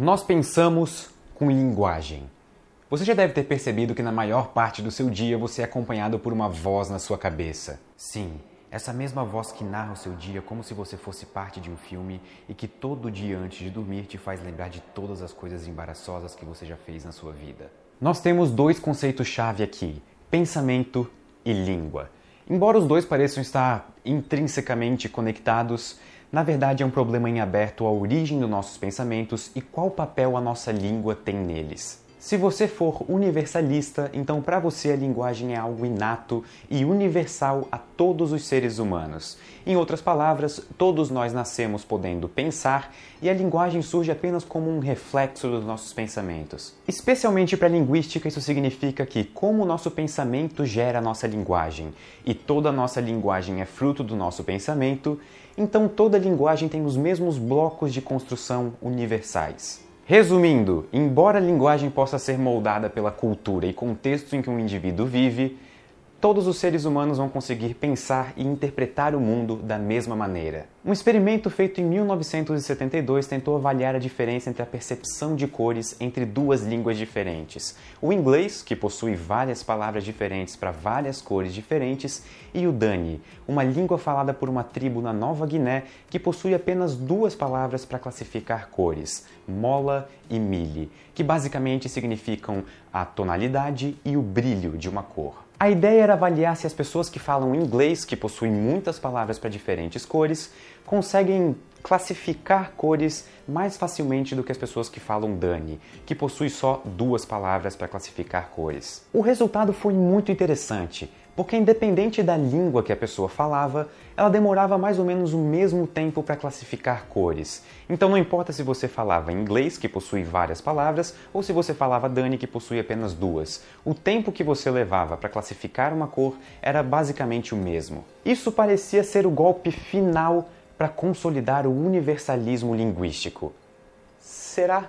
Nós pensamos com linguagem. Você já deve ter percebido que na maior parte do seu dia você é acompanhado por uma voz na sua cabeça. Sim, essa mesma voz que narra o seu dia como se você fosse parte de um filme e que todo dia antes de dormir te faz lembrar de todas as coisas embaraçosas que você já fez na sua vida. Nós temos dois conceitos-chave aqui: pensamento e língua. Embora os dois pareçam estar intrinsecamente conectados, na verdade, é um problema em aberto a origem dos nossos pensamentos e qual papel a nossa língua tem neles. Se você for universalista, então para você a linguagem é algo inato e universal a todos os seres humanos. Em outras palavras, todos nós nascemos podendo pensar e a linguagem surge apenas como um reflexo dos nossos pensamentos. Especialmente para a linguística, isso significa que, como o nosso pensamento gera a nossa linguagem e toda a nossa linguagem é fruto do nosso pensamento, então toda linguagem tem os mesmos blocos de construção universais. Resumindo, embora a linguagem possa ser moldada pela cultura e contexto em que um indivíduo vive, todos os seres humanos vão conseguir pensar e interpretar o mundo da mesma maneira. Um experimento feito em 1972 tentou avaliar a diferença entre a percepção de cores entre duas línguas diferentes: o inglês, que possui várias palavras diferentes para várias cores diferentes, e o Dani, uma língua falada por uma tribo na Nova Guiné que possui apenas duas palavras para classificar cores: mola e mili, que basicamente significam a tonalidade e o brilho de uma cor. A ideia era avaliar se as pessoas que falam inglês, que possuem muitas palavras para diferentes cores, conseguem classificar cores mais facilmente do que as pessoas que falam Dani, que possui só duas palavras para classificar cores. O resultado foi muito interessante, porque independente da língua que a pessoa falava, ela demorava mais ou menos o mesmo tempo para classificar cores. Então não importa se você falava inglês, que possui várias palavras, ou se você falava Dani, que possui apenas duas. O tempo que você levava para classificar uma cor era basicamente o mesmo. Isso parecia ser o golpe final para consolidar o universalismo linguístico. Será?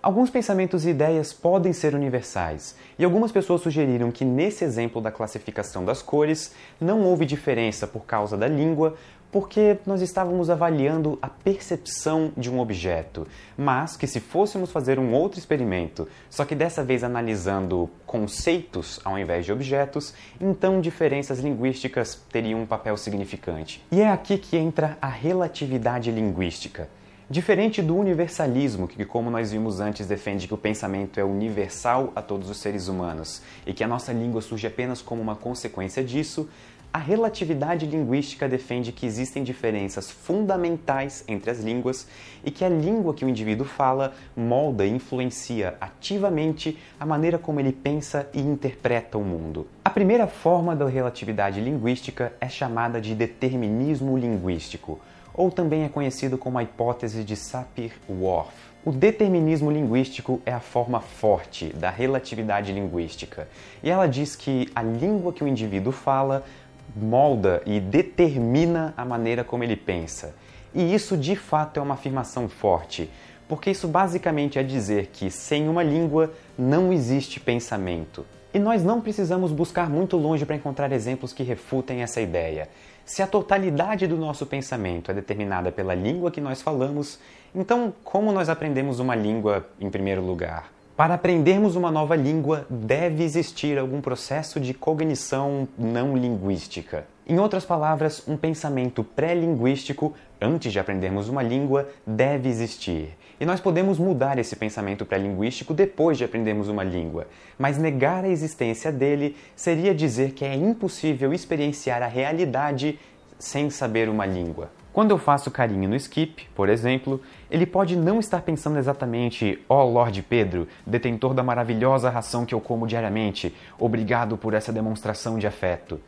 Alguns pensamentos e ideias podem ser universais, e algumas pessoas sugeriram que nesse exemplo da classificação das cores não houve diferença por causa da língua, porque nós estávamos avaliando a percepção de um objeto, mas que se fôssemos fazer um outro experimento, só que dessa vez analisando conceitos ao invés de objetos, então diferenças linguísticas teriam um papel significante. E é aqui que entra a relatividade linguística. Diferente do universalismo, que, como nós vimos antes, defende que o pensamento é universal a todos os seres humanos e que a nossa língua surge apenas como uma consequência disso, a relatividade linguística defende que existem diferenças fundamentais entre as línguas e que a língua que o indivíduo fala molda e influencia ativamente a maneira como ele pensa e interpreta o mundo. A primeira forma da relatividade linguística é chamada de determinismo linguístico ou também é conhecido como a hipótese de Sapir-Whorf. O determinismo linguístico é a forma forte da relatividade linguística, e ela diz que a língua que o indivíduo fala molda e determina a maneira como ele pensa. E isso de fato é uma afirmação forte, porque isso basicamente é dizer que sem uma língua não existe pensamento. E nós não precisamos buscar muito longe para encontrar exemplos que refutem essa ideia. Se a totalidade do nosso pensamento é determinada pela língua que nós falamos, então como nós aprendemos uma língua em primeiro lugar? Para aprendermos uma nova língua, deve existir algum processo de cognição não linguística. Em outras palavras, um pensamento pré-linguístico, antes de aprendermos uma língua, deve existir. E nós podemos mudar esse pensamento pré-linguístico depois de aprendermos uma língua, mas negar a existência dele seria dizer que é impossível experienciar a realidade sem saber uma língua. Quando eu faço carinho no skip, por exemplo, ele pode não estar pensando exatamente: Ó oh, Lorde Pedro, detentor da maravilhosa ração que eu como diariamente, obrigado por essa demonstração de afeto.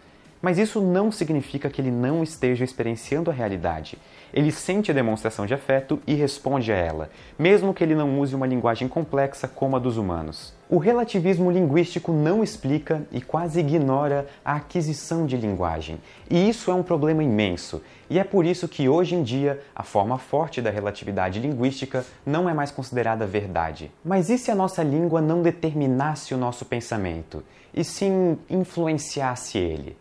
Mas isso não significa que ele não esteja experienciando a realidade. Ele sente a demonstração de afeto e responde a ela, mesmo que ele não use uma linguagem complexa como a dos humanos. O relativismo linguístico não explica e quase ignora a aquisição de linguagem, e isso é um problema imenso. E é por isso que hoje em dia a forma forte da relatividade linguística não é mais considerada verdade. Mas e se a nossa língua não determinasse o nosso pensamento, e sim influenciasse ele?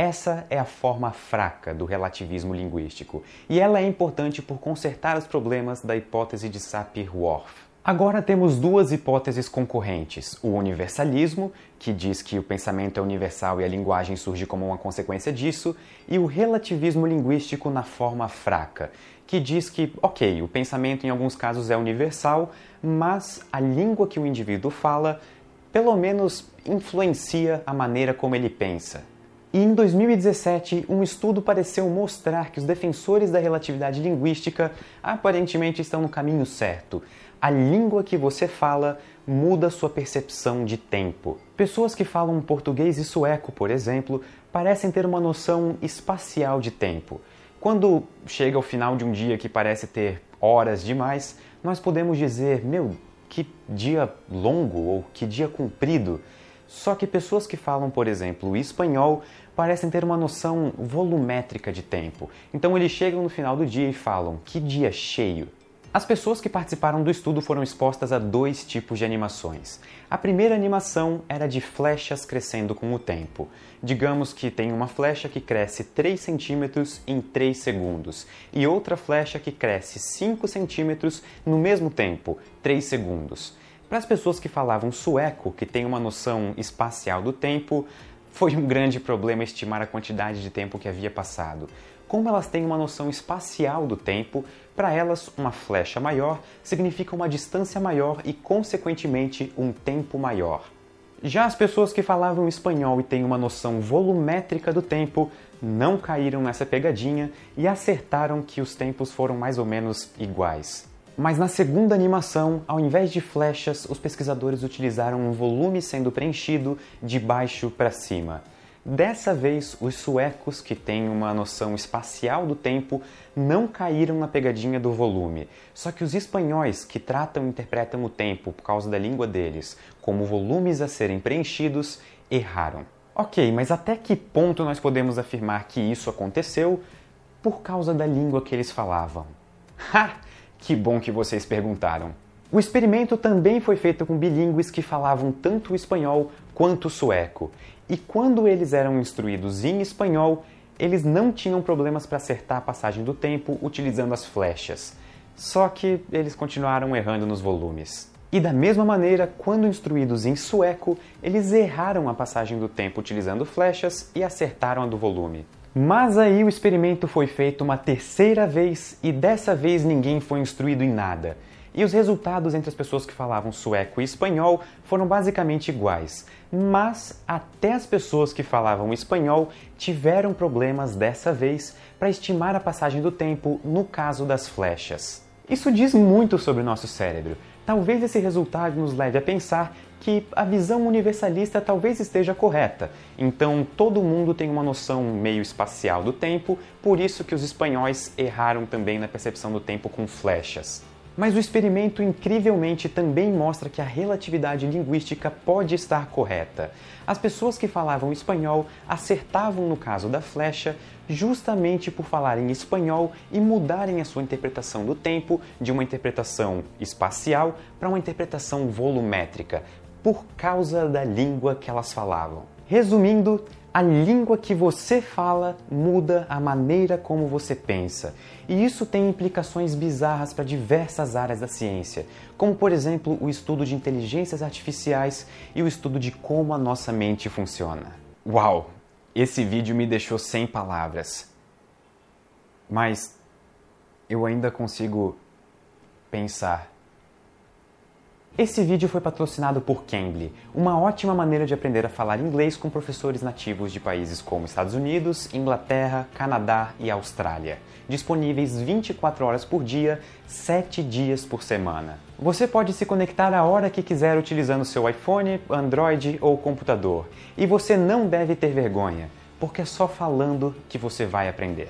Essa é a forma fraca do relativismo linguístico, e ela é importante por consertar os problemas da hipótese de Sapir-Whorf. Agora temos duas hipóteses concorrentes: o universalismo, que diz que o pensamento é universal e a linguagem surge como uma consequência disso, e o relativismo linguístico na forma fraca, que diz que, ok, o pensamento em alguns casos é universal, mas a língua que o indivíduo fala pelo menos influencia a maneira como ele pensa. E em 2017, um estudo pareceu mostrar que os defensores da relatividade linguística aparentemente estão no caminho certo. A língua que você fala muda sua percepção de tempo. Pessoas que falam português e sueco, por exemplo, parecem ter uma noção espacial de tempo. Quando chega ao final de um dia que parece ter horas demais, nós podemos dizer: Meu, que dia longo ou que dia comprido. Só que pessoas que falam, por exemplo, espanhol parecem ter uma noção volumétrica de tempo. Então eles chegam no final do dia e falam: que dia cheio. As pessoas que participaram do estudo foram expostas a dois tipos de animações. A primeira animação era de flechas crescendo com o tempo. Digamos que tem uma flecha que cresce 3 centímetros em 3 segundos e outra flecha que cresce 5 centímetros no mesmo tempo, 3 segundos. Para as pessoas que falavam sueco, que têm uma noção espacial do tempo, foi um grande problema estimar a quantidade de tempo que havia passado. Como elas têm uma noção espacial do tempo, para elas uma flecha maior significa uma distância maior e, consequentemente, um tempo maior. Já as pessoas que falavam espanhol e têm uma noção volumétrica do tempo não caíram nessa pegadinha e acertaram que os tempos foram mais ou menos iguais. Mas na segunda animação, ao invés de flechas, os pesquisadores utilizaram um volume sendo preenchido de baixo para cima. Dessa vez, os suecos, que têm uma noção espacial do tempo, não caíram na pegadinha do volume. Só que os espanhóis, que tratam e interpretam o tempo por causa da língua deles como volumes a serem preenchidos, erraram. Ok, mas até que ponto nós podemos afirmar que isso aconteceu por causa da língua que eles falavam? Ha! Que bom que vocês perguntaram. O experimento também foi feito com bilíngues que falavam tanto o espanhol quanto o sueco, e quando eles eram instruídos em espanhol, eles não tinham problemas para acertar a passagem do tempo utilizando as flechas. Só que eles continuaram errando nos volumes. E da mesma maneira, quando instruídos em sueco, eles erraram a passagem do tempo utilizando flechas e acertaram a do volume. Mas aí o experimento foi feito uma terceira vez e dessa vez ninguém foi instruído em nada. E os resultados entre as pessoas que falavam sueco e espanhol foram basicamente iguais. Mas até as pessoas que falavam espanhol tiveram problemas dessa vez para estimar a passagem do tempo no caso das flechas. Isso diz muito sobre o nosso cérebro. Talvez esse resultado nos leve a pensar que a visão universalista talvez esteja correta. Então todo mundo tem uma noção meio espacial do tempo, por isso que os espanhóis erraram também na percepção do tempo com flechas. Mas o experimento incrivelmente também mostra que a relatividade linguística pode estar correta. As pessoas que falavam espanhol acertavam no caso da flecha justamente por falarem espanhol e mudarem a sua interpretação do tempo de uma interpretação espacial para uma interpretação volumétrica, por causa da língua que elas falavam. Resumindo, a língua que você fala muda a maneira como você pensa. E isso tem implicações bizarras para diversas áreas da ciência, como por exemplo o estudo de inteligências artificiais e o estudo de como a nossa mente funciona. Uau! Esse vídeo me deixou sem palavras. Mas eu ainda consigo pensar esse vídeo foi patrocinado por Cambly, uma ótima maneira de aprender a falar inglês com professores nativos de países como Estados Unidos, Inglaterra, Canadá e Austrália. Disponíveis 24 horas por dia, 7 dias por semana. Você pode se conectar a hora que quiser utilizando seu iPhone, Android ou computador. E você não deve ter vergonha, porque é só falando que você vai aprender.